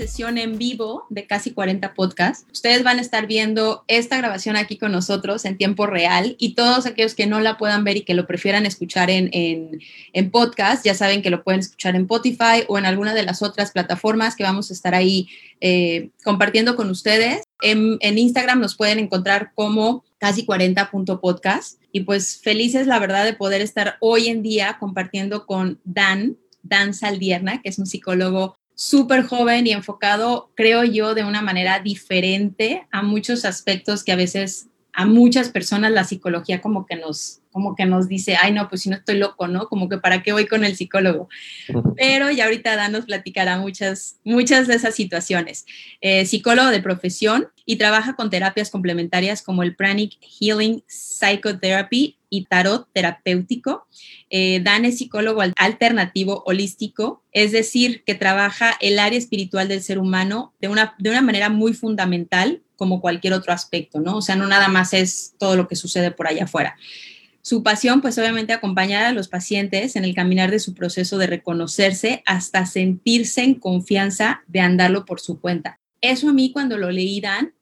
sesión en vivo de casi 40 podcasts. Ustedes van a estar viendo esta grabación aquí con nosotros en tiempo real y todos aquellos que no la puedan ver y que lo prefieran escuchar en, en, podcast, ya saben que lo pueden escuchar en Spotify o en alguna de las otras plataformas que vamos a estar ahí eh, compartiendo con ustedes. En, en, Instagram nos pueden encontrar como casi 40.podcast y pues felices la verdad de poder estar hoy en día compartiendo con Dan, Dan Saldierna, que es un psicólogo súper joven y enfocado, creo yo, de una manera diferente a muchos aspectos que a veces a muchas personas la psicología como que nos como que nos dice, ay no, pues si no estoy loco, ¿no? Como que para qué voy con el psicólogo. Pero ya ahorita Dan nos platicará muchas, muchas de esas situaciones. Eh, psicólogo de profesión y trabaja con terapias complementarias como el Pranic Healing Psychotherapy y tarot terapéutico. Eh, Dan es psicólogo alternativo holístico, es decir, que trabaja el área espiritual del ser humano de una, de una manera muy fundamental como cualquier otro aspecto, ¿no? O sea, no nada más es todo lo que sucede por allá afuera. Su pasión, pues obviamente acompañar a los pacientes en el caminar de su proceso de reconocerse hasta sentirse en confianza de andarlo por su cuenta. Eso a mí cuando lo leí, Dan,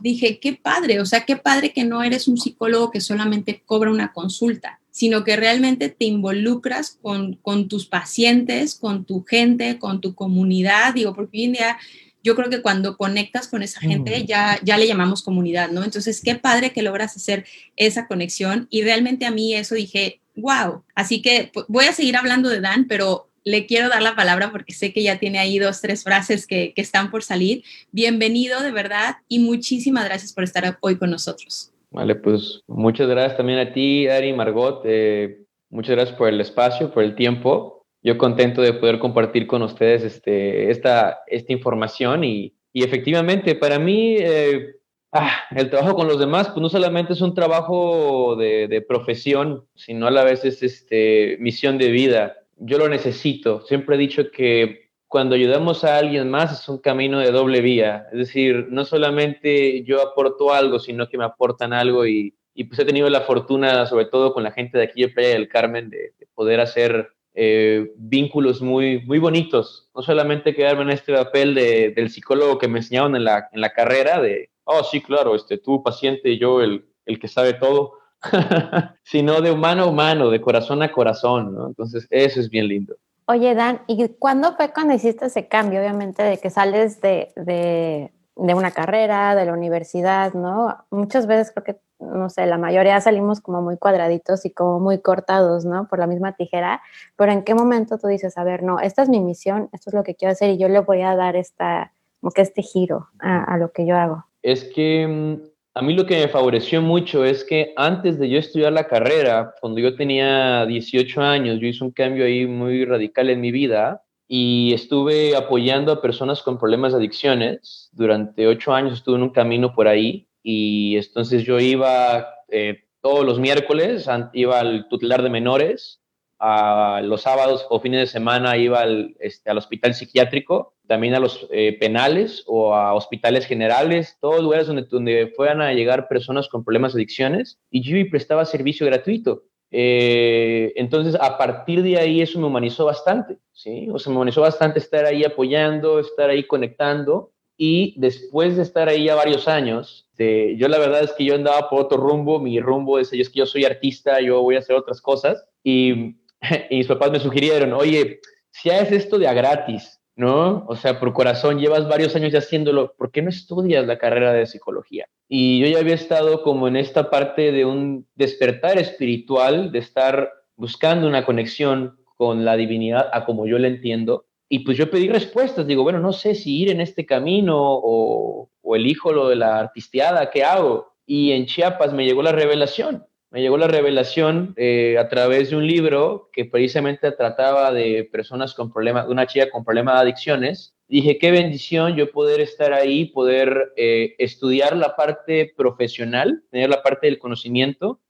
dije, qué padre, o sea, qué padre que no eres un psicólogo que solamente cobra una consulta, sino que realmente te involucras con, con tus pacientes, con tu gente, con tu comunidad, digo, porque hoy en día yo creo que cuando conectas con esa gente ya, ya le llamamos comunidad, ¿no? Entonces, qué padre que logras hacer esa conexión y realmente a mí eso dije, wow. Así que voy a seguir hablando de Dan, pero le quiero dar la palabra porque sé que ya tiene ahí dos, tres frases que, que están por salir. Bienvenido de verdad y muchísimas gracias por estar hoy con nosotros. Vale, pues muchas gracias también a ti, Ari, Margot. Eh, muchas gracias por el espacio, por el tiempo yo contento de poder compartir con ustedes este, esta, esta información y, y efectivamente para mí eh, ah, el trabajo con los demás pues no solamente es un trabajo de, profesión, sino a la vez es este, misión de vida. Yo lo necesito. Siempre he dicho que cuando ayudamos a alguien más es un camino de doble vía. Es decir, no solamente yo aporto algo, sino que me aportan algo y, y pues he tenido la fortuna, sobre todo con la gente de aquí de Playa del Carmen, de poder hacer eh, vínculos muy, muy bonitos. No solamente quedarme en este papel de, del psicólogo que me enseñaron en la, en la carrera, de, oh, sí, claro, este, tú paciente y yo el, el que sabe todo, sino de humano a humano, de corazón a corazón, ¿no? Entonces, eso es bien lindo. Oye, Dan, ¿y cuándo fue cuando hiciste ese cambio, obviamente, de que sales de, de, de una carrera, de la universidad, ¿no? Muchas veces creo que no sé, la mayoría salimos como muy cuadraditos y como muy cortados, ¿no? Por la misma tijera, pero ¿en qué momento tú dices, a ver, no, esta es mi misión, esto es lo que quiero hacer y yo le voy a dar esta, como que este giro a, lo que yo hago? Es que mm, a mí lo que me favoreció mucho es que antes de yo estudiar la carrera, cuando yo tenía 18 años, yo hice un cambio ahí muy radical en mi vida y estuve apoyando a personas con problemas de adicciones. Durante ocho años estuve en un camino por ahí y entonces yo iba eh, todos los miércoles, iba al tutelar de menores, a los sábados o fines de semana iba al, este, al hospital psiquiátrico, también a los eh, penales o a hospitales generales, todos lugares donde, donde fueran a llegar personas con problemas de adicciones y yo prestaba servicio gratuito. Eh, entonces, a partir de ahí eso me humanizó bastante, ¿sí? O sea, me humanizó bastante estar ahí apoyando, estar ahí conectando y después de estar ahí ya varios años, este, yo la verdad es que yo andaba por otro rumbo, mi rumbo es, es que yo soy artista, yo voy a hacer otras cosas, y, y mis papás me sugirieron, oye, si haces esto de a gratis, ¿no? O sea, por corazón, llevas varios años ya haciéndolo, ¿por qué no estudias la carrera de psicología? Y yo ya había estado como en esta parte de un despertar espiritual, de estar buscando una conexión con la divinidad a como yo la entiendo, y pues yo pedí respuestas, digo, bueno, no sé si ir en este camino o, o elijo lo de la artisteada, ¿qué hago? Y en Chiapas me llegó la revelación. me llegó la revelación eh, a través de un libro que precisamente trataba de personas con problemas, de una chica con problemas de adicciones. Dije, qué bendición yo poder estar ahí, poder eh, estudiar la parte profesional, tener la parte del conocimiento,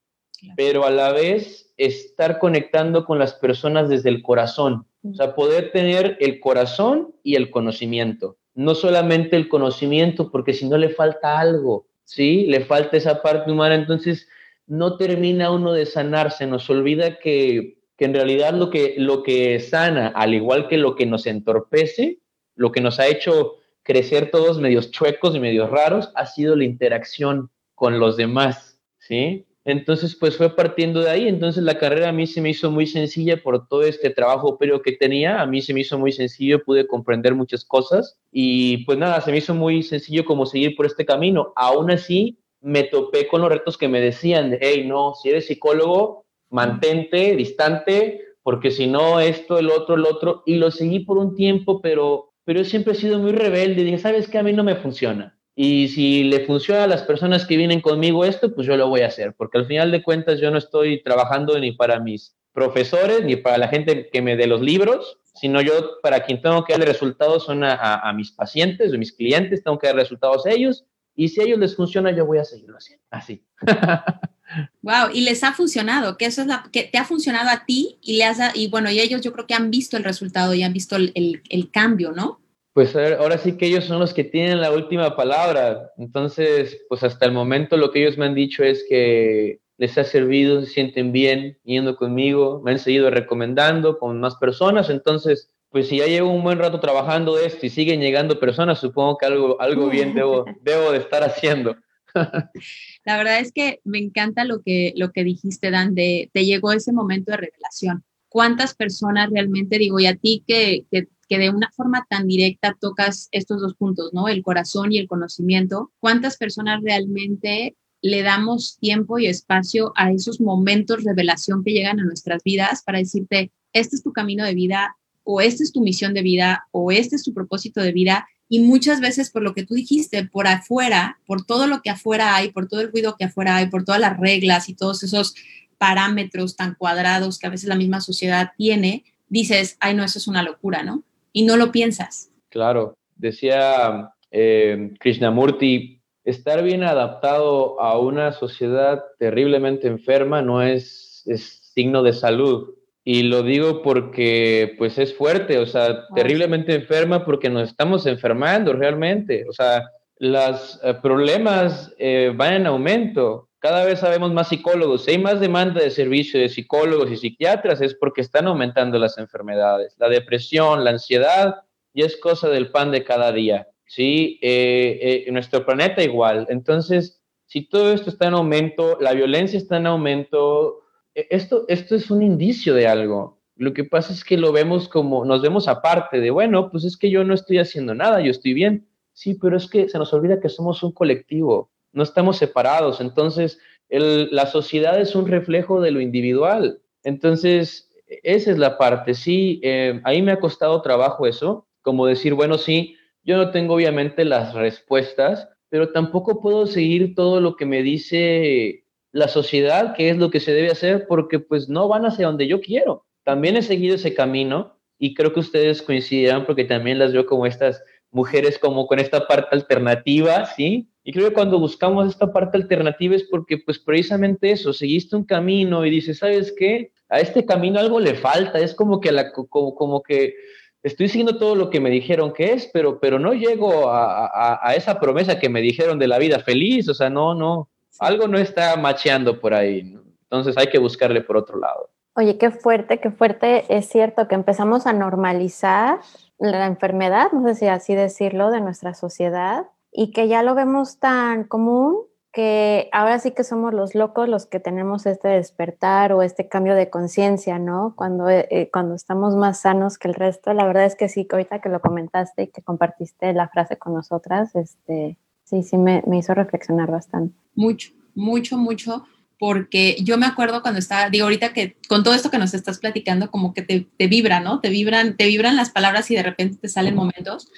pero a la vez estar conectando con las personas desde el corazón. O sea, poder tener el corazón y el conocimiento. No solamente el conocimiento, porque si no le falta algo, ¿sí? Le falta esa parte humana. Entonces, no termina uno de sanarse, nos olvida que, en realidad lo que, lo que sana, al igual que lo que nos entorpece, lo que nos ha hecho crecer todos medios chuecos y medios raros, ha sido la interacción con los demás, ¿sí? Entonces, pues fue partiendo de ahí. Entonces, la carrera a mí se me hizo muy sencilla por todo este trabajo pero que tenía. A mí se me hizo muy sencillo, pude comprender muchas cosas y pues nada, se me hizo muy sencillo como seguir por este camino. Aún así, me topé con los retos que me decían, de, hey, no, si eres psicólogo, mantente distante, porque si no, esto, el otro, el otro, y lo seguí por un tiempo, pero, pero yo siempre he sido muy rebelde, dije, ¿sabes qué? A mí no me funciona. Y si le funciona a las personas que vienen conmigo esto, pues yo lo voy a hacer, porque al final de cuentas yo no estoy trabajando ni para mis profesores, ni para la gente que me dé los libros, sino yo para quien tengo que darle resultados son a, a, a mis pacientes, a mis clientes, tengo que dar resultados a ellos, y si a ellos les funciona, yo voy a seguirlo haciendo. Así. Wow, y les ha funcionado, que eso es la que te ha funcionado a ti y le has y bueno, y ellos yo creo que han visto el resultado y han visto el, el, cambio, ¿no? Pues ahora sí que ellos son los que tienen la última palabra. Entonces, pues hasta el momento lo que ellos me han dicho es que les ha servido, se sienten bien yendo conmigo, me han seguido recomendando con más personas. Entonces, pues si ya llevo un buen rato trabajando de esto y siguen llegando personas, supongo que algo, algo bien debo, debo de estar haciendo. La verdad es que me encanta lo que, lo que dijiste, Dan, de te llegó ese momento de revelación. ¿Cuántas personas realmente, digo, y a ti que, que, que, de una forma tan directa tocas estos dos puntos, ¿no? El corazón y el conocimiento, ¿cuántas personas realmente le damos tiempo y espacio a esos momentos revelación que llegan a nuestras vidas para decirte, este es tu camino de vida, o esta es tu misión de vida o este es tu propósito de vida. Y muchas veces por lo que tú dijiste, por afuera, por todo lo que afuera hay, por todo el ruido que afuera hay, por todas las reglas y todos esos parámetros tan cuadrados que a veces la misma sociedad tiene, dices, ay, no, eso es una locura, ¿no? Y no lo piensas. Claro, decía eh, Krishnamurti, estar bien adaptado a una sociedad terriblemente enferma no es, es signo de salud, y lo digo porque pues es fuerte, o sea, terriblemente enferma porque nos estamos enfermando realmente. O sea, los eh, problemas eh, van en aumento. Cada vez sabemos más psicólogos. Si hay más demanda de servicio de psicólogos y psiquiatras es porque están aumentando las enfermedades. La depresión, la ansiedad, y es cosa del pan de cada día. ¿sí? Eh, nuestro planeta igual. Entonces, si todo esto está en aumento, la violencia está en aumento, e, esto, esto es un indicio de algo. Lo que pasa es que lo vemos como, nos vemos aparte de, bueno, pues es que yo no estoy haciendo nada, yo estoy bien. Sí, pero es que se nos olvida que somos un colectivo, no estamos separados. Entonces, la sociedad es un reflejo de lo individual. Entonces, esa es la parte. Sí, eh, ahí me ha costado trabajo eso, como decir, bueno, sí, yo no tengo obviamente las respuestas, pero tampoco puedo seguir todo lo que me dice la sociedad, qué es lo que se debe hacer, porque pues no van hacia donde yo quiero. También he seguido ese camino y creo que ustedes coincidirán porque también las veo como estas mujeres como con esta parte alternativa, ¿sí? Y creo que cuando buscamos esta parte alternativa es porque pues precisamente eso, seguiste un camino y dices, ¿sabes qué? A este camino algo le falta, es como que, la, como, como que estoy siguiendo todo lo que me dijeron que es, pero, pero no llego a, a, a esa promesa que me dijeron de la vida feliz, o sea, no, no, algo no está macheando por ahí. Entonces hay que buscarle por otro lado. Oye, qué fuerte, qué fuerte. Es cierto que empezamos a normalizar la enfermedad, no sé si así decirlo, de nuestra sociedad y que ya lo vemos tan común que ahora sí que somos los locos los que tenemos este despertar o este cambio de conciencia, ¿no? Cuando, eh, cuando estamos más sanos que el resto. La verdad es que sí, ahorita que lo comentaste y que compartiste la frase con nosotras, este, sí, sí me, me hizo reflexionar bastante. Mucho, mucho, mucho, porque yo me acuerdo cuando estaba, digo, ahorita que con todo esto que nos estás platicando, como que te, te vibra, ¿no? Te vibran, te vibran las palabras y de repente te salen momentos.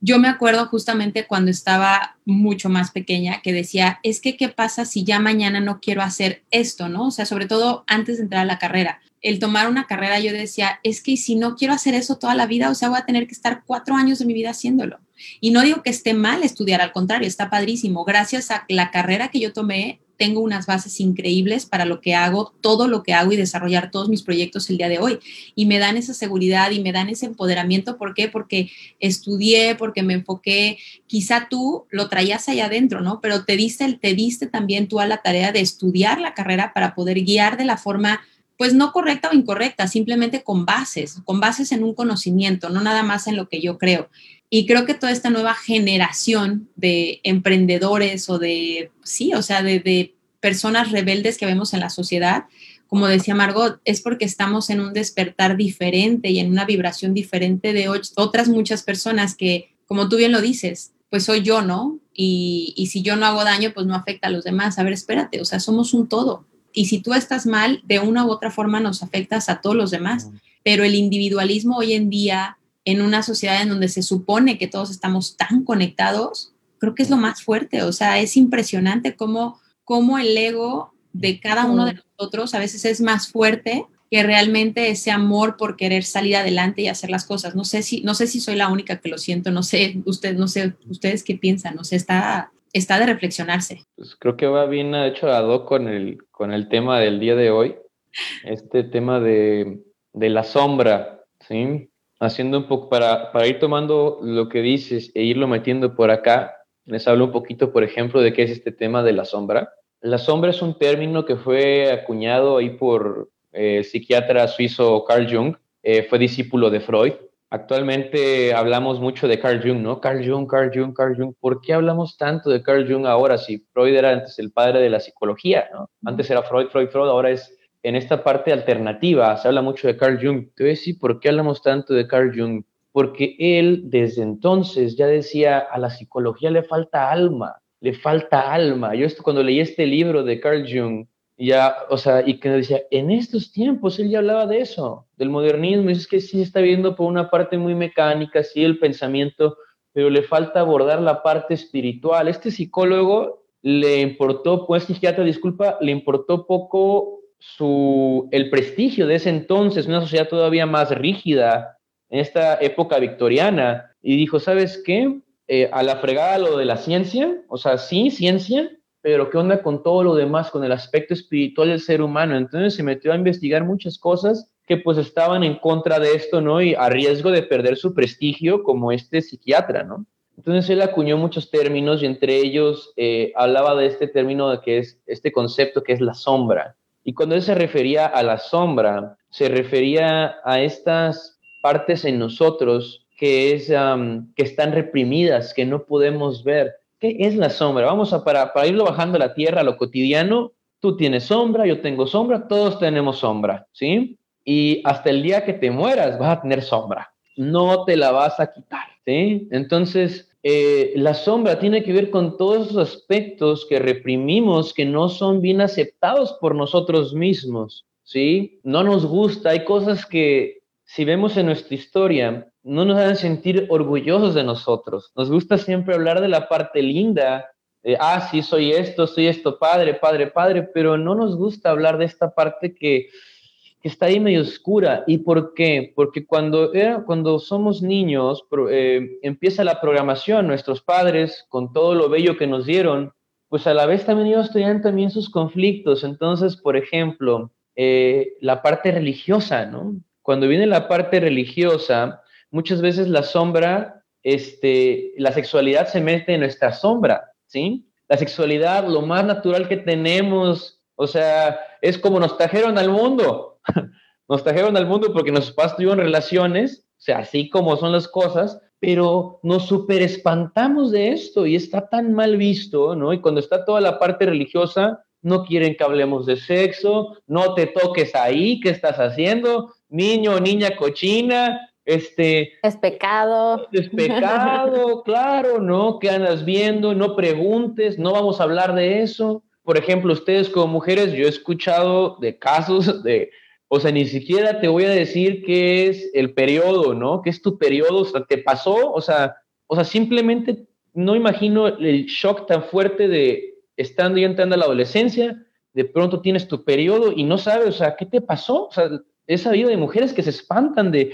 yo me acuerdo justamente cuando estaba mucho más pequeña que decía, es que, ¿qué pasa si ya mañana no quiero hacer esto, no? O sea, sobre todo antes de entrar a la carrera. El tomar una carrera, yo decía, es que si no quiero hacer eso toda la vida, o sea, voy a tener que estar cuatro años de mi vida haciéndolo. Y no digo que esté mal estudiar, al contrario, está padrísimo. Gracias a la carrera que yo tomé, tengo unas bases increíbles para lo que hago, todo lo que hago y desarrollar todos mis proyectos el día de hoy. Y me dan esa seguridad y me dan ese empoderamiento. ¿Por qué? Porque estudié, porque me enfoqué. Quizá tú lo traías allá adentro, ¿no? Pero te diste, te diste también tú a la tarea de estudiar la carrera para poder guiar de la forma pues no correcta o incorrecta, simplemente con bases, con bases en un conocimiento, no nada más en lo que yo creo. Y creo que toda esta nueva generación de emprendedores o de, sí, o sea, de, personas rebeldes que vemos en la sociedad, como decía Margot, es porque estamos en un despertar diferente y en una vibración diferente de otras muchas personas que, como tú bien lo dices, pues soy yo, ¿no? Y, y, si yo no hago daño, pues no afecta a los demás. A ver, espérate, o sea, somos un todo. Y si tú estás mal, de una u otra forma nos afectas a todos los demás. Pero el individualismo hoy en día en una sociedad en donde se supone que todos estamos tan conectados, creo que es lo más fuerte. O sea, es impresionante cómo, cómo el ego de cada uno de nosotros a veces es más fuerte que realmente ese amor por querer salir adelante y hacer las cosas. No sé si, no sé si soy la única que lo siento, no sé, usted, no sé, ustedes qué piensan, no sé, está, está de reflexionarse. Pues creo que va bien hecho a con el, con el tema del día de hoy, este tema de, de la sombra, ¿sí? Haciendo un poco, para, para ir tomando lo que dices e irlo metiendo por acá, les hablo un poquito, por ejemplo, de qué es este tema de la sombra. La sombra es un término que fue acuñado ahí por eh, el psiquiatra suizo Carl Jung, eh, fue discípulo de Freud. Actualmente hablamos mucho de Carl Jung, ¿no? Carl Jung, Carl Jung, Carl Jung. ¿Por qué hablamos tanto de Carl Jung ahora si Freud era antes el padre de la psicología, ¿no? Antes era Freud, Freud, Freud, ahora es en esta parte alternativa se habla mucho de Carl Jung. Te voy a por qué hablamos tanto de Carl Jung. Porque él desde entonces ya decía, a la psicología le falta alma, le falta alma. Yo cuando leí este libro de Carl Jung, ya, o sea, y que decía, en estos tiempos él ya hablaba de eso, del modernismo, es que sí está viendo por una parte muy mecánica, sí, el pensamiento, pero le falta abordar la parte espiritual. Este psicólogo le importó, pues psiquiatra, disculpa, le importó poco su, el prestigio de ese entonces, una sociedad todavía más rígida en esta época victoriana, y dijo, ¿sabes qué? Eh, a la fregada lo de la ciencia, o sea, sí, ciencia, pero ¿qué onda con todo lo demás, con el aspecto espiritual del ser humano? Entonces se metió a investigar muchas cosas que pues estaban en contra de esto, ¿no? Y a riesgo de perder su prestigio como este psiquiatra, ¿no? Entonces él acuñó muchos términos y entre ellos eh, hablaba de este término que es este concepto que es la sombra. Y cuando él se refería a la sombra, se refería a estas partes en nosotros que, es, que están reprimidas, que no podemos ver. ¿Qué es la sombra? Vamos a, para, para irlo bajando a la tierra, a lo cotidiano, tú tienes sombra, yo tengo sombra, todos tenemos sombra, ¿sí? Y hasta el día que te mueras vas a tener sombra, no te la vas a quitar, ¿sí? Entonces, eh, la sombra tiene que ver con todos esos aspectos que reprimimos, que no son bien aceptados por nosotros mismos, ¿sí? No nos gusta, hay cosas que si vemos en nuestra historia, no nos hacen sentir orgullosos de nosotros. Nos gusta siempre hablar de la parte linda, ah, sí, soy esto, soy esto, padre, padre, padre, pero no nos gusta hablar de esta parte que que está ahí medio oscura. ¿Y por qué? Porque cuando, cuando somos niños, eh, empieza la programación, nuestros padres, con todo lo bello que nos dieron, pues a la vez también ellos tenían también sus conflictos. Entonces, por ejemplo, eh, la parte religiosa, ¿no? Cuando viene la parte religiosa, muchas veces la sombra, este, la sexualidad se mete en nuestra sombra, ¿sí? La sexualidad, lo más natural que tenemos, o sea, es como nos trajeron al mundo, nos trajeron al mundo porque nos papás tuvieron relaciones, o sea, así como son las cosas, pero nos super espantamos de esto y está tan mal visto, ¿no? Y cuando está toda la parte religiosa, no quieren que hablemos de sexo, no te toques ahí, ¿qué estás haciendo? Niño o niña cochina, este... Es pecado. Es pecado, claro, ¿no? ¿Qué andas viendo? No preguntes, no vamos a hablar de eso. Por ejemplo, ustedes como mujeres, yo he escuchado de casos de o sea, ni siquiera te voy a decir qué es el periodo, ¿no? ¿Qué es tu periodo? O sea, ¿te pasó? O sea, O sea, simplemente no imagino el shock tan fuerte de estando y entrando a la adolescencia, de pronto tienes tu periodo y no sabes, o sea, ¿qué te pasó? O sea, he sabido de mujeres que se espantan de,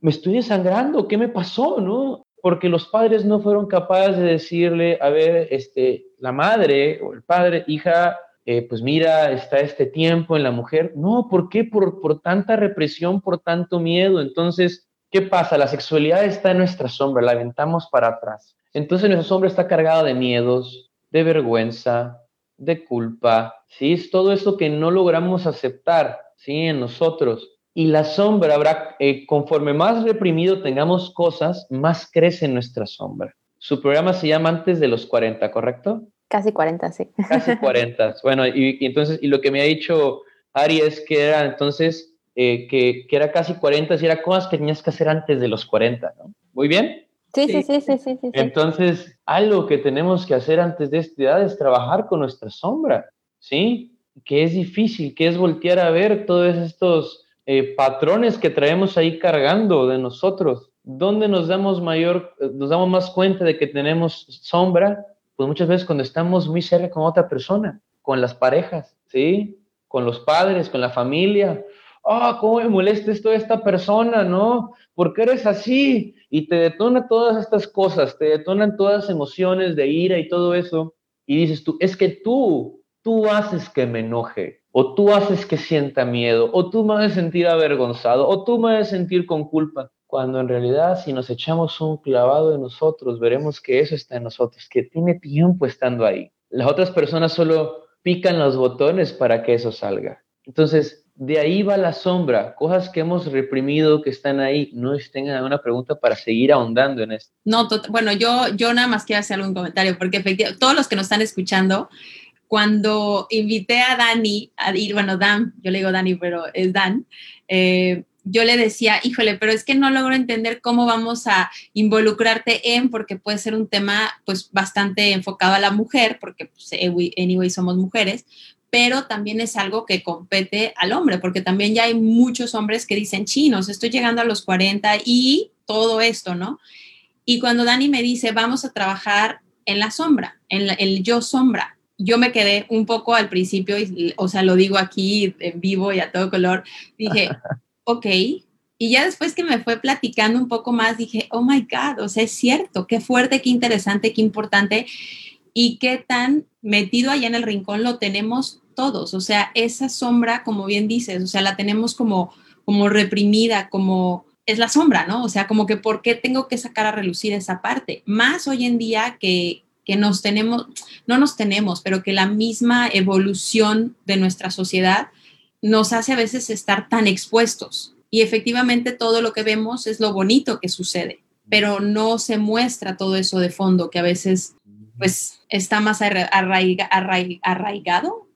me estoy desangrando, ¿qué me pasó? ¿No? Porque los padres no fueron capaces de decirle, a ver, este, la madre o el padre, hija, eh, pues mira, está este tiempo en la mujer. No, ¿por qué? Por, por tanta represión, por tanto miedo. Entonces, ¿qué pasa? La sexualidad está en nuestra sombra, la aventamos para atrás. Entonces nuestra sombra está cargada de miedos, de vergüenza, de culpa, ¿sí? Es todo eso que no logramos aceptar, ¿sí? En nosotros. Y la sombra habrá, eh, conforme más reprimido tengamos cosas, más crece nuestra sombra. Su programa se llama Antes de los 40, ¿correcto? Casi 40, sí. Casi 40. Bueno, y, entonces, y lo que me ha dicho Ari es que era entonces, eh, que, que, era casi 40, y era cosas que tenías que hacer antes de los 40, ¿no? ¿Muy bien? Sí, sí, sí, sí, sí, sí. Entonces, algo que tenemos que hacer antes de esta edad es trabajar con nuestra sombra, ¿sí? Que es difícil, que es voltear a ver todos estos eh, patrones que traemos ahí cargando de nosotros. ¿Dónde nos damos mayor, nos damos más cuenta de que tenemos sombra? Pues muchas veces cuando estamos muy cerca con otra persona, con las parejas, ¿sí? Con los padres, con la familia. Ah, ¿cómo me molesta esto de esta persona, no? ¿Por qué eres así? Y te detona todas estas cosas, te detonan todas las emociones de ira y todo eso. Y dices tú, es que tú, tú haces que me enoje, o tú haces que sienta miedo, o tú me haces sentir avergonzado, o tú me haces sentir con culpa. Cuando en realidad si nos echamos un clavado de nosotros, veremos que eso está en nosotros, que tiene tiempo estando ahí. Las otras personas solo pican los botones para que eso salga. Entonces, de ahí va la sombra, cosas que hemos reprimido que están ahí. No tengan alguna pregunta para seguir ahondando en esto. No, bueno, yo, yo nada más quiero hacer algún comentario, porque efectivamente, todos los que nos están escuchando, cuando invité a Dani a ir, bueno, Dan, yo le digo Dani, pero es Dan, eh, yo le decía, híjole, pero es que no logro entender cómo vamos a involucrarte en, porque puede ser un tema pues bastante enfocado a la mujer, porque pues, anyway somos mujeres, pero también es algo que compete al hombre, porque también ya hay muchos hombres que dicen, chinos, estoy llegando a los 40 y todo esto, ¿no? Y cuando Dani me dice, vamos a trabajar en la sombra, en el yo sombra, yo me quedé un poco al principio, o sea, lo digo aquí en vivo y a todo color, dije, ok, y ya después que me fue platicando un poco más, dije, oh my God, o sea, es cierto, qué fuerte, qué interesante, qué importante. Y qué tan metido allá en el rincón lo tenemos todos, o sea, esa sombra, como bien dices, o sea, la tenemos como, como reprimida, como es la sombra, ¿no? O sea, como que por qué tengo que sacar a relucir esa parte, más hoy en día que, que nos tenemos, no nos tenemos, pero que la misma evolución de nuestra sociedad nos hace a veces estar tan expuestos. Y efectivamente todo lo que vemos es lo bonito que sucede, pero no se muestra todo eso de fondo que a veces pues está más arraigado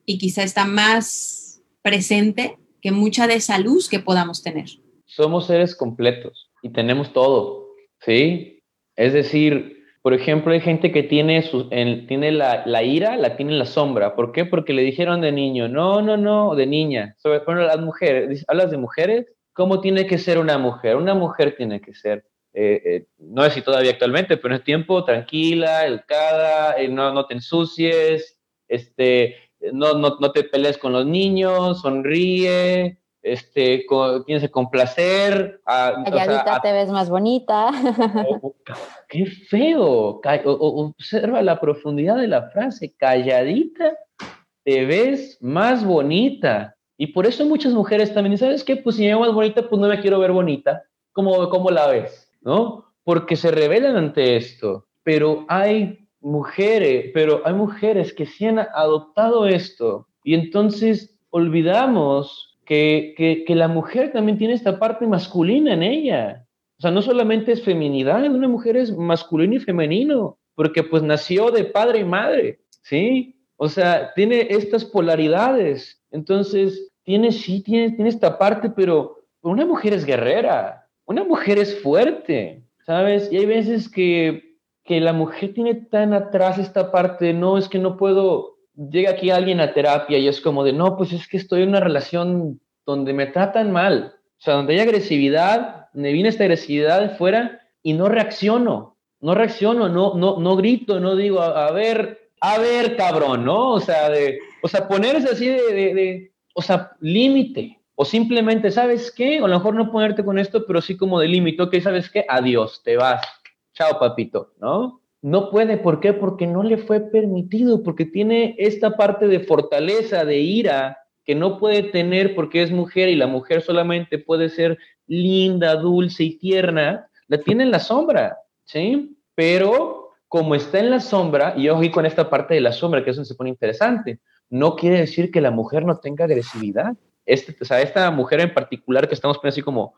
y quizá está más presente que mucha de esa luz que podamos tener. Somos seres completos y tenemos todo, ¿sí? Es decir, por ejemplo, hay gente que tiene, su, tiene la, la, ira, la tiene en la sombra. ¿Por qué? Porque le dijeron de niño, no, no, no, de niña. Sobre todo las mujeres, hablas de mujeres, ¿cómo tiene que ser una mujer? Una mujer tiene que ser eh, eh, no sé si todavía actualmente, pero en es tiempo tranquila, educada, eh, no, no, te ensucies, este, no, no, no, te pelees con los niños, sonríe, este, tienes que complacer. Calladita te ves más bonita. qué feo. observa la profundidad de la frase. Calladita te ves más bonita. Y por eso muchas mujeres también, ¿sabes qué? Pues si me veo más bonita, pues no me quiero ver bonita. ¿Cómo, cómo la ves? ¿No? Porque se rebelan ante esto. Pero hay mujeres, pero hay mujeres que sí han adoptado esto y entonces olvidamos que, que, la mujer también tiene esta parte masculina en ella. O sea, no solamente es feminidad, una mujer es masculino y femenino, porque pues nació de padre y madre, ¿sí? O sea, tiene estas polaridades. Entonces, tiene, sí, tiene, tiene esta parte, pero una mujer es guerrera, una mujer es fuerte, ¿sabes? Y hay veces que que la mujer tiene tan atrás esta parte, no, es que no puedo, llega aquí alguien a terapia y es como de, no, pues es que estoy en una relación donde me tratan mal, o sea, donde hay agresividad, me viene esta agresividad de fuera y no reacciono, no reacciono, no, no, no grito, no digo, a, ver, a ver, cabrón, ¿no? O sea, de, o sea, ponerse así de, de, o sea, límite. O simplemente, ¿sabes qué? O a lo mejor no ponerte con esto, pero sí como de límite, ok, ¿sabes qué? Adiós, te vas. Chao, papito, ¿no? No puede, ¿por qué? Porque no le fue permitido, porque tiene esta parte de fortaleza, de ira, que no puede tener porque es mujer y la mujer solamente puede ser linda, dulce y tierna, la tiene en la sombra, ¿sí? Pero como está en la sombra, y oí con esta parte de la sombra, que eso se pone interesante, no quiere decir que la mujer no tenga agresividad. Este, o sea, esta mujer en particular que estamos poniendo así como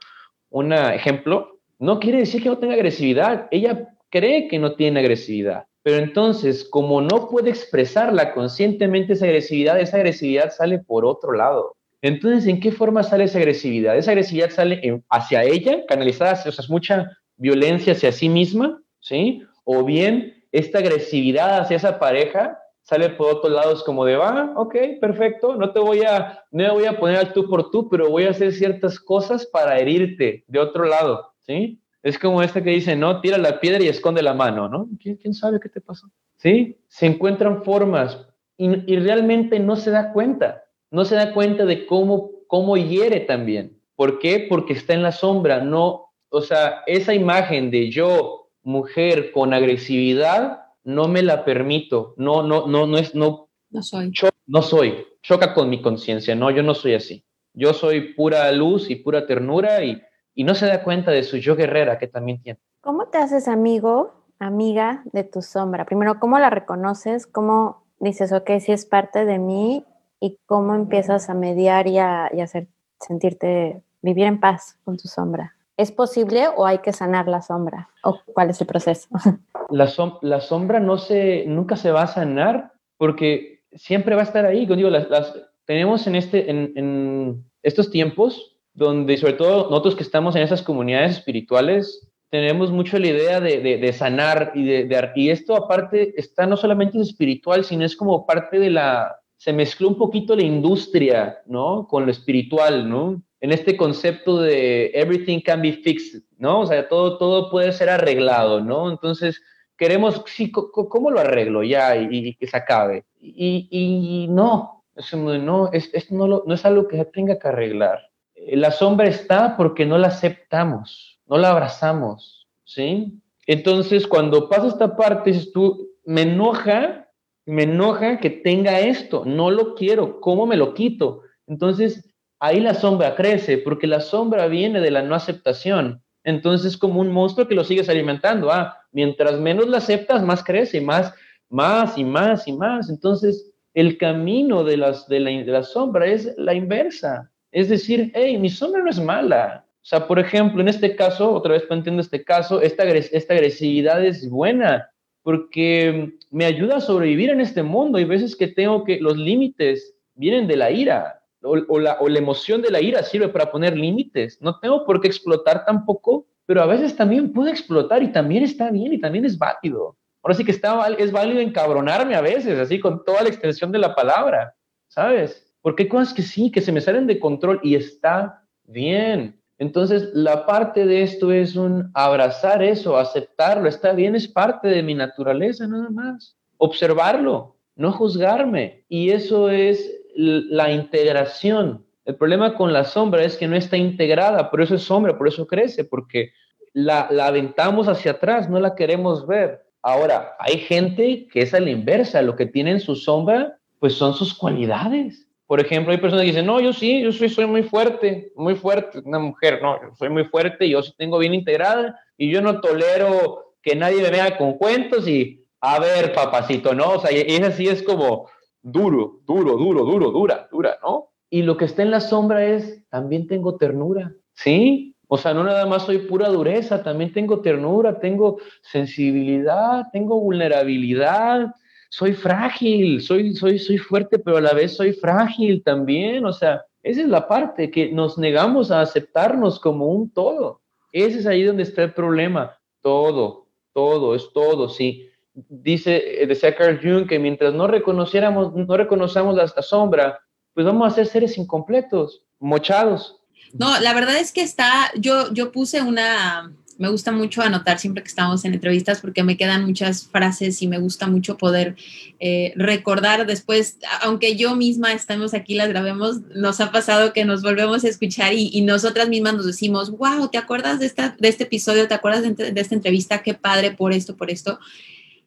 un ejemplo, no quiere decir que no tenga agresividad. Ella cree que no tiene agresividad. Pero entonces, como no puede expresarla conscientemente esa agresividad, esa agresividad sale por otro lado. Entonces, ¿en qué forma sale esa agresividad? Esa agresividad sale hacia ella, canalizada, o sea, mucha violencia hacia sí misma, ¿sí? O bien esta agresividad hacia esa pareja sale por otro lado, es como de, va, ok, perfecto, no te voy a, no voy a poner al tú por tú, pero voy a hacer ciertas cosas para herirte de otro lado, ¿sí? Es como este que dice, no, tira la piedra y esconde la mano, ¿no? ¿Quién, sabe qué te pasó? ¿Sí? Se encuentran formas y, realmente no se da cuenta, no se da cuenta de cómo, cómo hiere también. ¿Por qué? Porque está en la sombra, no, o sea, esa imagen de yo, mujer con agresividad, no me la permito, no, no, no, no es, no, no soy. no soy, choca con mi conciencia, no, yo no soy así. Yo soy pura luz y pura ternura y y no se da cuenta de su yo guerrera que también tiene. ¿Cómo te haces amigo, amiga de tu sombra? Primero, ¿cómo la reconoces? ¿Cómo dices, ok, si es parte de mí? ¿Y cómo empiezas a mediar y a, hacer sentirte, vivir en paz con tu sombra? ¿Es posible o hay que sanar la sombra? ¿O cuál es el proceso? La, la sombra no se, nunca se va a sanar porque siempre va a estar ahí. Digo, las, tenemos en, este, en, en estos tiempos donde sobre todo nosotros que estamos en esas comunidades espirituales, tenemos mucho la idea de, de, sanar y de, y esto aparte está no solamente espiritual, sino es como parte de la, se mezcló un poquito la industria, ¿no? Con lo espiritual, ¿no? En este concepto de everything can be fixed, ¿no? O sea, todo, todo puede ser arreglado, ¿no? Entonces, queremos, sí, ¿cómo lo arreglo ya y, que se acabe? Y, y no, no, es, no, no es algo que tenga que arreglar la sombra está porque no la aceptamos, no la abrazamos, ¿sí? Entonces, cuando pasa esta parte, dices tú, me enoja, me enoja que tenga esto, no lo quiero, ¿cómo me lo quito? Entonces, ahí la sombra crece, porque la sombra viene de la no aceptación. Entonces, como un monstruo que lo sigues alimentando. Ah, mientras menos la aceptas, más crece, más, más y más y más. Entonces, el camino de, las, de, la, de la sombra es la inversa. Es decir, hey, mi sombra no es mala. O sea, por ejemplo, en este caso, otra vez entiendo este caso, esta, agresividad es buena porque me ayuda a sobrevivir en este mundo. Hay veces que tengo que, los límites vienen de la ira o, la, o la emoción de la ira sirve para poner límites. No tengo por qué explotar tampoco, pero a veces también puedo explotar y también está bien y también es válido. Ahora sí que está, es válido encabronarme a veces, así con toda la extensión de la palabra, ¿sabes? Porque hay cosas que sí, que se me salen de control y está bien. Entonces, la parte de esto es un abrazar eso, aceptarlo, está bien, es parte de mi naturaleza nada más. Observarlo, no juzgarme. Y eso es la integración. El problema con la sombra es que no está integrada, por eso es sombra, por eso crece, porque la, la aventamos hacia atrás, no la queremos ver. Ahora, hay gente que es a la inversa, lo que tiene en su sombra, pues son sus cualidades. Por ejemplo, hay personas que dicen, no, yo sí, yo soy, muy fuerte, muy fuerte, una mujer, no, yo soy muy fuerte, yo sí tengo bien integrada y yo no tolero que nadie me vea con cuentos y, a ver, papacito, ¿no? O sea, es así, es como duro, duro, duro, duro, dura, dura, ¿no? Y lo que está en la sombra es, también tengo ternura, ¿sí? O sea, no nada más soy pura dureza, también tengo ternura, tengo sensibilidad, tengo vulnerabilidad, soy frágil, soy, soy, soy fuerte, pero a la vez soy frágil también. O sea, esa es la parte que nos negamos a aceptarnos como un todo. Ese es ahí donde está el problema. Todo, todo, es todo, sí. Dice, eh, decía Carl Jung que mientras no reconociéramos, no reconozcamos la sombra, pues vamos a ser seres incompletos, mochados. No, la verdad es que está, yo, yo puse una, Me gusta mucho anotar siempre que estamos en entrevistas porque me quedan muchas frases y me gusta mucho poder eh, recordar después, aunque yo misma estamos aquí, las grabemos, nos ha pasado que nos volvemos a escuchar y, nosotras mismas nos decimos, wow, ¿te acuerdas de, esta, de este episodio? ¿Te acuerdas de, de esta entrevista? Qué padre por esto, por esto.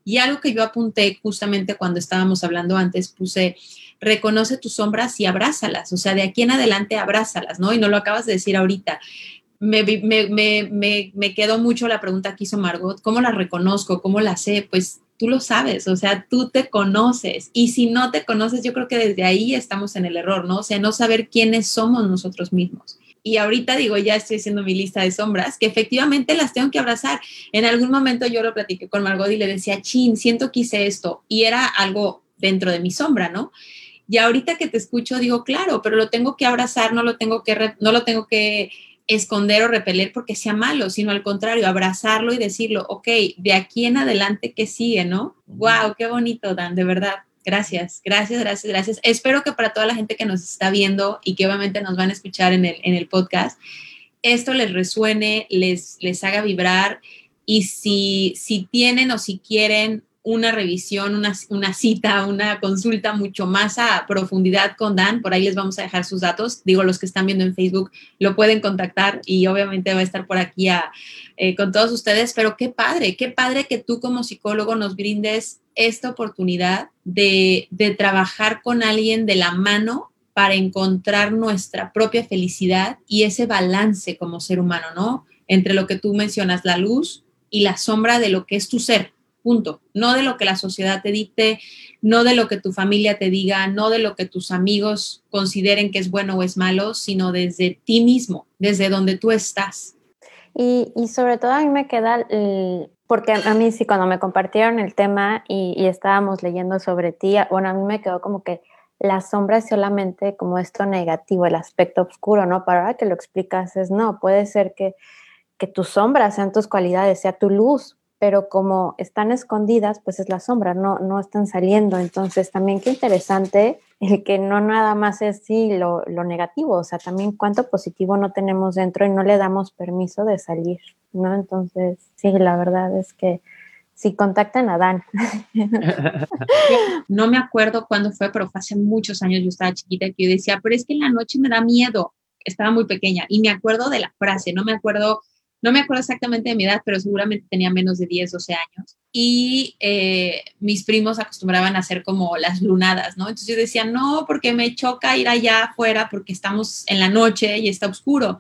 Y algo que yo apunté justamente cuando estábamos hablando antes, puse, reconoce tus sombras y abrázalas, o sea, de aquí en adelante abrázalas, ¿no? Y no lo acabas de decir ahorita. Me, me, me, quedó mucho la pregunta que hizo Margot, ¿cómo la reconozco? ¿Cómo la sé? Pues tú lo sabes, o sea, tú te conoces. Y si no te conoces, yo creo que desde ahí estamos en el error, ¿no? O sea, no saber quiénes somos nosotros mismos. Y ahorita digo, ya estoy haciendo mi lista de sombras, que efectivamente las tengo que abrazar. En algún momento yo lo platiqué con Margot y le decía, chin, siento que hice esto. Y era algo dentro de mi sombra, ¿no? Y ahorita que te escucho digo, claro, pero lo tengo que abrazar, no lo tengo que, no lo tengo que esconder o repeler porque sea malo, sino al contrario, abrazarlo y decirlo, ok, de aquí en adelante, ¿qué sigue, no? ¡Wow! ¡Qué bonito, Dan! De verdad. Gracias, gracias, gracias, gracias. Espero que para toda la gente que nos está viendo y que obviamente nos van a escuchar en el, en el podcast, esto les resuene, les, les haga vibrar y si, si tienen o si quieren una revisión, una, una, cita, una consulta mucho más a profundidad con Dan. Por ahí les vamos a dejar sus datos. Digo, los que están viendo en Facebook lo pueden contactar y obviamente va a estar por aquí eh, con todos ustedes. Pero qué padre, qué padre que tú como psicólogo nos brindes esta oportunidad de, de trabajar con alguien de la mano para encontrar nuestra propia felicidad y ese balance como ser humano, ¿no? Entre lo que tú mencionas, la luz y la sombra de lo que es tu ser punto. No de lo que la sociedad te dicte, no de lo que tu familia te diga, no de lo que tus amigos consideren que es bueno o es malo, sino desde ti mismo, desde donde tú estás. Y, sobre todo a mí me queda, porque a mí sí, cuando me compartieron el tema y, estábamos leyendo sobre ti, bueno, a mí me quedó como que la sombra es solamente como esto negativo, el aspecto oscuro, ¿no? Para ahora que lo explicas es, no, puede ser que, que tus sombras sean tus cualidades, sea tu luz, pero como están escondidas, pues es la sombra, no, no están saliendo. Entonces, también qué interesante el que no nada más es sí lo, lo, negativo, o sea, también cuánto positivo no tenemos dentro y no le damos permiso de salir, ¿no? Entonces, sí, la verdad es que sí, contacten a Dan. no me acuerdo cuándo fue, pero fue hace muchos años, yo estaba chiquita, que yo decía, pero es que en la noche me da miedo, estaba muy pequeña, y me acuerdo de la frase, no me acuerdo no me acuerdo exactamente de mi edad, pero seguramente tenía menos de 10, 12 años. Y eh, mis primos acostumbraban a hacer como las lunadas, ¿no? Entonces yo decía, no, porque me choca ir allá afuera porque estamos en la noche y está oscuro.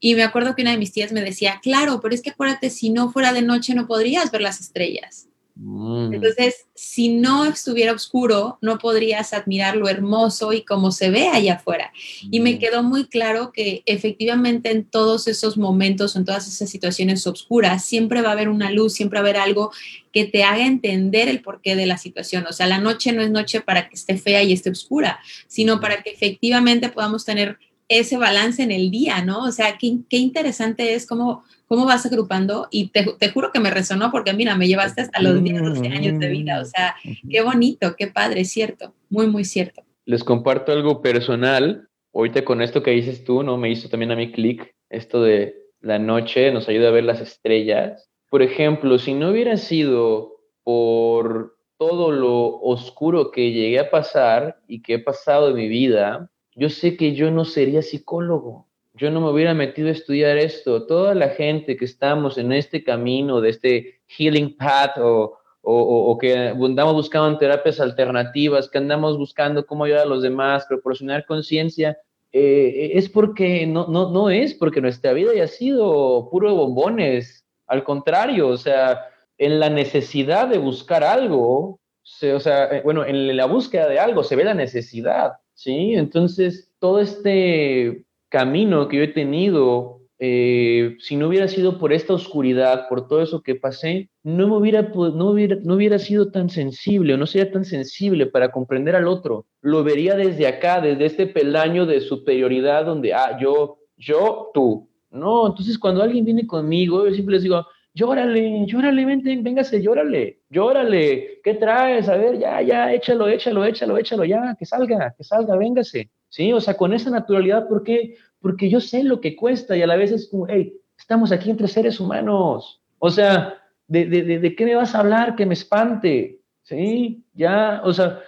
Y me acuerdo que una de mis tías me decía, claro, pero es que acuérdate, si no fuera de noche no podrías ver las estrellas. Mm. Entonces, si no estuviera oscuro, no podrías admirar lo hermoso y cómo se ve allá afuera. Y me mm. quedó muy claro que efectivamente en todos esos momentos, en todas esas situaciones oscuras, siempre va a haber una luz, siempre va a haber algo que te haga entender el porqué de la situación. O sea, la noche no es noche para que esté fea y esté oscura, sino mm. para que efectivamente podamos tener ese balance en el día, ¿no? O sea, qué, qué interesante es cómo cómo vas agrupando y te, juro que me resonó porque mira, me llevaste hasta los 10, 12 años de vida, o sea, qué bonito, qué padre, cierto, muy, muy cierto. Les comparto algo personal, ahorita con esto que dices tú, ¿no? Me hizo también a mí clic, esto de la noche nos ayuda a ver las estrellas. Por ejemplo, si no hubiera sido por todo lo oscuro que llegué a pasar y que he pasado en mi vida, yo sé que yo no sería psicólogo yo no me hubiera metido a estudiar esto. Toda la gente que estamos en este camino de este healing path o, o, que andamos buscando terapias alternativas, que andamos buscando cómo ayudar a los demás, proporcionar conciencia, eh, es porque no, no, no es porque nuestra vida haya sido puro bombones. Al contrario, o sea, en la necesidad de buscar algo, o sea, eh, bueno, en la búsqueda de algo se ve la necesidad, ¿sí? Entonces, todo este camino que yo he tenido, eh, si no hubiera sido por esta oscuridad, por todo eso que pasé, no, me hubiera, no, hubiera, no hubiera sido tan sensible o no sería tan sensible para comprender al otro. Lo vería desde acá, desde este peldaño de superioridad donde, ah, yo, yo, tú. No, entonces cuando alguien viene conmigo, yo siempre les digo, llórale, llórale, vente, véngase, llórale, llórale, ¿qué traes? A ver, ya, ya, échalo, échalo, échalo, échalo, ya, que salga, que salga, véngase. ¿sí? O sea, con esa naturalidad, ¿por qué? Porque yo sé lo que cuesta y a la vez es como, hey, Estamos aquí entre seres humanos. O sea, ¿de, de, qué me vas a hablar que me espante? ¿Sí? Ya, o sea,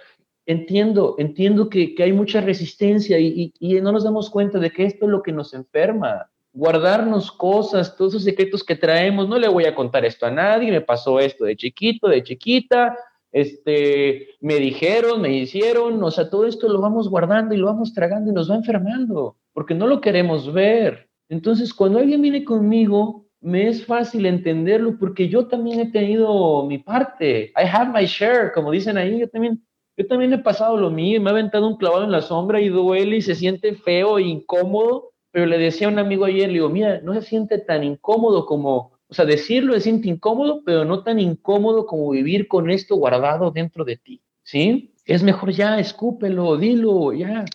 entiendo, entiendo que, que hay mucha resistencia y, y, no nos damos cuenta de que esto es lo que nos enferma. Guardarnos cosas, todos esos secretos que traemos, no le voy a contar esto a nadie, me pasó esto de chiquito, de chiquita, este, me dijeron, me hicieron, o sea, todo esto lo vamos guardando y lo vamos tragando y nos va enfermando, porque no lo queremos ver. Entonces, cuando alguien viene conmigo, me es fácil entenderlo porque yo también he tenido mi parte. I have my share, como dicen ahí, yo también, yo también he pasado lo mío, me ha aventado un clavado en la sombra y duele y se siente feo e incómodo, pero le decía a un amigo ayer, le digo, mira, no se siente tan incómodo como o sea, decirlo se siente incómodo, pero no tan incómodo como vivir con esto guardado dentro de ti, ¿sí? Es mejor ya, escúpelo, dilo, ya,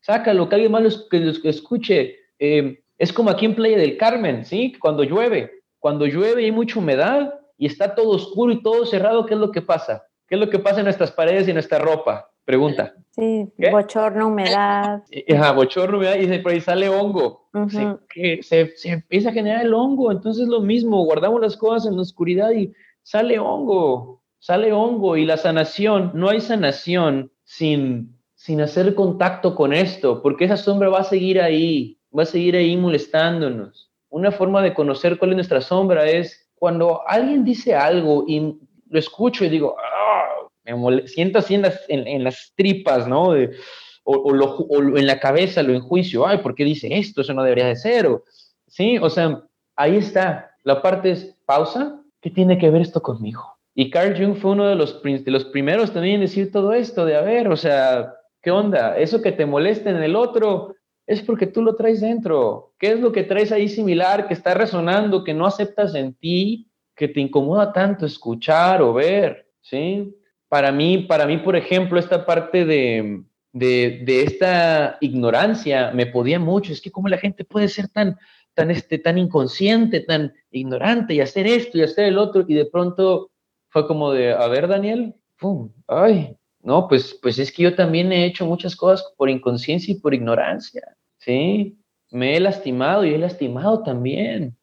sácalo, que alguien más lo, que escuche. Eh, es como aquí en Playa del Carmen, ¿sí? Cuando llueve, cuando llueve y hay mucha humedad y está todo oscuro y todo cerrado, ¿qué es lo que pasa? ¿Qué es lo que pasa en nuestras paredes y en nuestra ropa? Pregunta. Sí, bochorno, humedad. Ajá, bochorno, humedad, y por ahí sale hongo. se, se, empieza a generar el hongo, entonces lo mismo, guardamos las cosas en la oscuridad y sale hongo, sale hongo y la sanación, no hay sanación sin, sin hacer contacto con esto, porque esa sombra va a seguir ahí, va a seguir ahí molestándonos. Una forma de conocer cuál es nuestra sombra es cuando alguien dice algo y lo escucho y digo, me siento así en las, tripas, ¿no? o, en la cabeza lo enjuicio, ay, ¿por qué dice esto? Eso no debería de ser. Sí, o sea, ahí está. La parte es pausa. ¿Qué tiene que ver esto conmigo? Y Carl Jung fue uno de los, de los primeros también en decir todo esto, de a ver, o sea, ¿qué onda? Eso que te molesta en el otro es porque tú lo traes dentro. ¿Qué es lo que traes ahí similar, que está resonando, que no aceptas en ti, que te incomoda tanto escuchar o ver? ¿Sí? Para mí, para mí, por ejemplo, esta parte de, de, esta ignorancia me podía mucho. Es que cómo la gente puede ser tan, tan, este, tan inconsciente, tan ignorante y hacer esto y hacer el otro. Y de pronto fue como de, a ver, Daniel, ¡pum! ¡Ay! No, pues, pues es que yo también he hecho muchas cosas por inconsciencia y por ignorancia. ¿Sí? Me he lastimado y he lastimado también.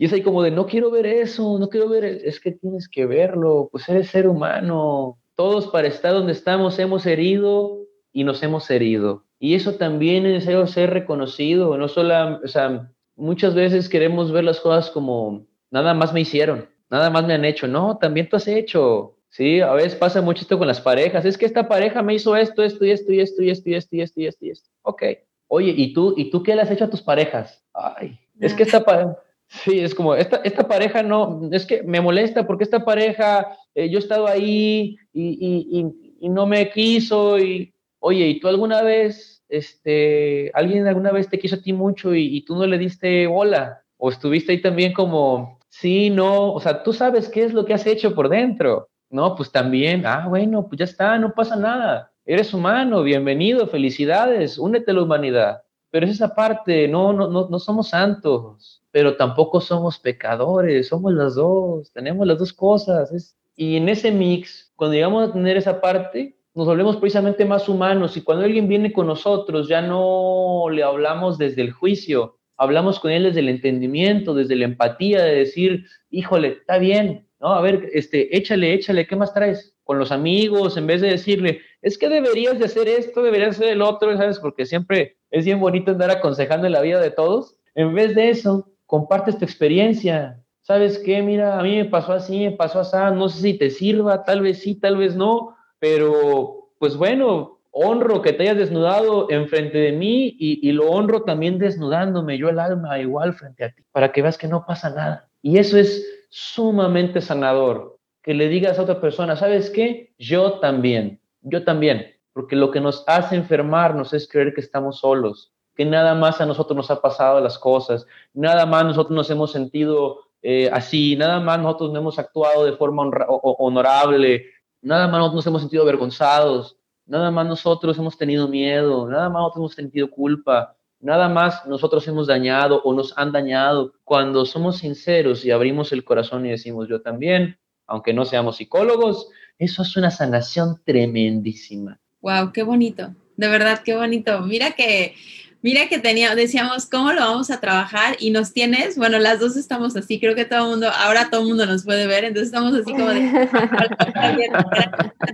Y es ahí como de, no quiero ver eso, no quiero ver, es que tienes que verlo, pues eres ser humano. Todos para estar donde estamos hemos herido y nos hemos herido. Y eso también es necesario ser reconocido, no solo, o sea, muchas veces queremos ver las cosas como, nada más me hicieron, nada más me han hecho. No, también tú has hecho. Sí, a veces pasa mucho esto con las parejas. Es que esta pareja me hizo esto, esto y esto y esto y esto y esto y esto y esto y esto. Ok. Oye, ¿y tú, ¿y tú qué le has hecho a tus parejas? Ay, es que esta pareja Sí, es como, esta, esta pareja no, es que me molesta porque esta pareja, eh, yo he estado ahí y, y, y, no me quiso y, oye, ¿y tú alguna vez, este, alguien alguna vez te quiso a ti mucho y, tú no le diste bola? ¿O estuviste ahí también como, sí, no, o sea, tú sabes qué es lo que has hecho por dentro? No, pues también, ah, bueno, pues ya está, no pasa nada. Eres humano, bienvenido, felicidades, únete a la humanidad. Pero es esa parte, no, no, no, no somos santos pero tampoco somos pecadores, somos las dos, tenemos las dos cosas. y en ese mix, cuando llegamos a tener esa parte, nos volvemos precisamente más humanos y cuando alguien viene con nosotros, ya no le hablamos desde el juicio, hablamos con él desde el entendimiento, desde la empatía, de decir, híjole, está bien, ¿no? A ver, este, échale, échale, ¿qué más traes? Con los amigos, en vez de decirle, es que deberías de hacer esto, deberías hacer el otro, ¿sabes? Porque siempre es bien bonito andar aconsejando en la vida de todos. En vez de eso, compartes tu experiencia. ¿Sabes qué? Mira, a mí me pasó así, me pasó así, no sé si te sirva, tal vez sí, tal vez no, pero pues bueno, honro que te hayas desnudado enfrente de mí y, lo honro también desnudándome yo el alma igual frente a ti, para que veas que no pasa nada. Y eso es sumamente sanador, que le digas a otra persona, ¿sabes qué? Yo también, yo también, porque lo que nos hace enfermarnos es creer que estamos solos, que nada más a nosotros nos ha pasado las cosas, nada más nosotros nos hemos sentido eh, así, nada más nosotros no hemos actuado de forma honorable, nada más nosotros nos hemos sentido avergonzados, nada más nosotros hemos tenido miedo, nada más nosotros hemos sentido culpa, nada más nosotros hemos dañado o nos han dañado. Cuando somos sinceros y abrimos el corazón y decimos yo también, aunque no seamos psicólogos, eso es una sanación tremendísima. Wow, qué bonito. De verdad, qué bonito. Mira que Mira que tenía, decíamos, ¿cómo lo vamos a trabajar? Y nos tienes, bueno, las dos estamos así, creo que todo el mundo, ahora todo el mundo nos puede ver, entonces estamos así como de,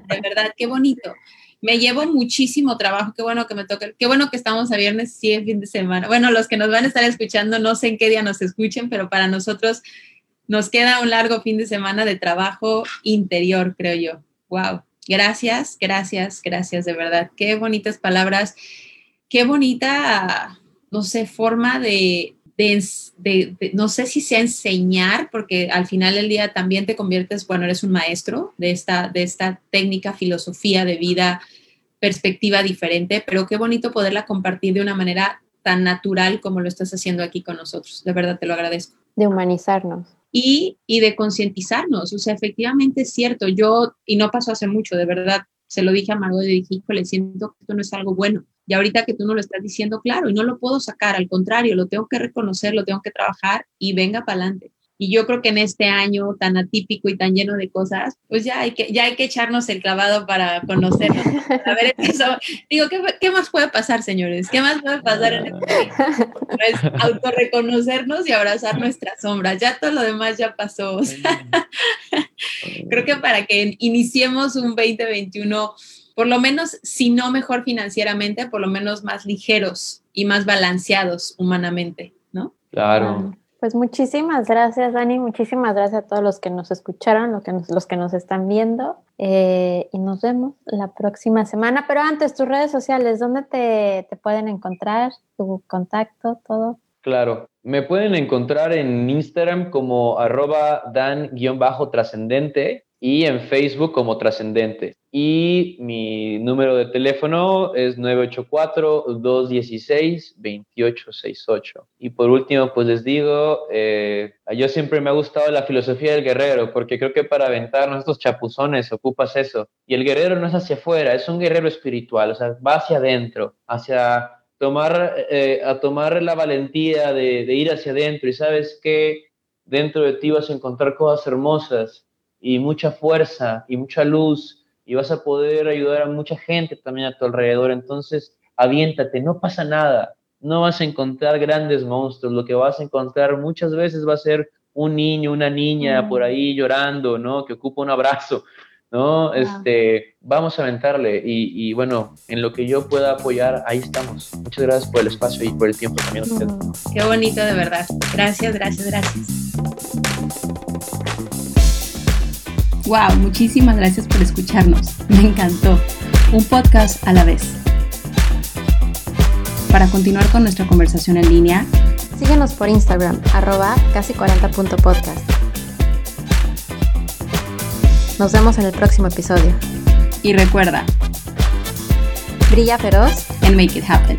de verdad, qué bonito. Me llevo muchísimo trabajo, qué bueno que me toque, qué bueno que estamos a viernes, sí, el fin de semana. Bueno, los que nos van a estar escuchando, no sé en qué día nos escuchen, pero para nosotros nos queda un largo fin de semana de trabajo interior, creo yo. Wow. Gracias, gracias, gracias, de verdad. Qué bonitas palabras qué bonita, no sé, forma de, no sé si sea enseñar, porque al final del día también te conviertes, bueno, eres un maestro de esta, de esta técnica, filosofía de vida, perspectiva diferente, pero qué bonito poderla compartir de una manera tan natural como lo estás haciendo aquí con nosotros. De verdad, te lo agradezco. De humanizarnos. Y, y de concientizarnos. O sea, efectivamente es cierto, yo, y no pasó hace mucho, de verdad, se lo dije a Margot y dije, híjole, siento que esto no es algo bueno. Y ahorita que tú no lo estás diciendo, claro, y no lo puedo sacar, al contrario, lo tengo que reconocer, lo tengo que trabajar y venga para adelante. Y yo creo que en este año tan atípico y tan lleno de cosas, pues ya hay que, ya hay que echarnos el clavado para conocernos. A ver, eso, digo, ¿qué, ¿qué, más puede pasar, señores? ¿Qué más puede pasar en este año? Pues autorreconocernos y abrazar nuestras sombras. Ya todo lo demás ya pasó. creo que para que iniciemos un 2021 por lo menos, si no mejor financieramente, por lo menos más ligeros y más balanceados humanamente, ¿no? Claro. Pues muchísimas gracias, Dani. Muchísimas gracias a todos los que nos escucharon, los que nos, los que nos están viendo. Eh, y nos vemos la próxima semana. Pero antes, tus redes sociales, ¿dónde te, te pueden encontrar? Tu contacto, todo. Claro, me pueden encontrar en Instagram como arroba dan-trascendente y en Facebook como Trascendente. Y mi número de teléfono es 984-216-2868. Y por último, pues les digo, eh, yo siempre me ha gustado la filosofía del guerrero, porque creo que para aventarnos estos chapuzones ocupas eso. Y el guerrero no es hacia afuera, es un guerrero espiritual, o sea, va hacia adentro, hacia tomar, eh, a tomar la valentía de, de ir hacia adentro. Y sabes que dentro de ti vas a encontrar cosas hermosas y mucha fuerza y mucha luz y vas a poder ayudar a mucha gente también a tu alrededor. Entonces, aviéntate, no pasa nada. No vas a encontrar grandes monstruos. Lo que vas a encontrar muchas veces va a ser un niño, una niña mm. por ahí llorando, ¿no? Que ocupa un abrazo, ¿no? Este, vamos a aventarle y, bueno, en lo que yo pueda apoyar, ahí estamos. Muchas gracias por el espacio y por el tiempo también. Mm. Qué bonito, de verdad. Gracias, gracias, gracias. Wow, muchísimas gracias por escucharnos. Me encantó. Un podcast a la vez. Para continuar con nuestra conversación en línea, síguenos por Instagram, arroba casi 40.podcast. Nos vemos en el próximo episodio. Y recuerda, brilla feroz and make it happen.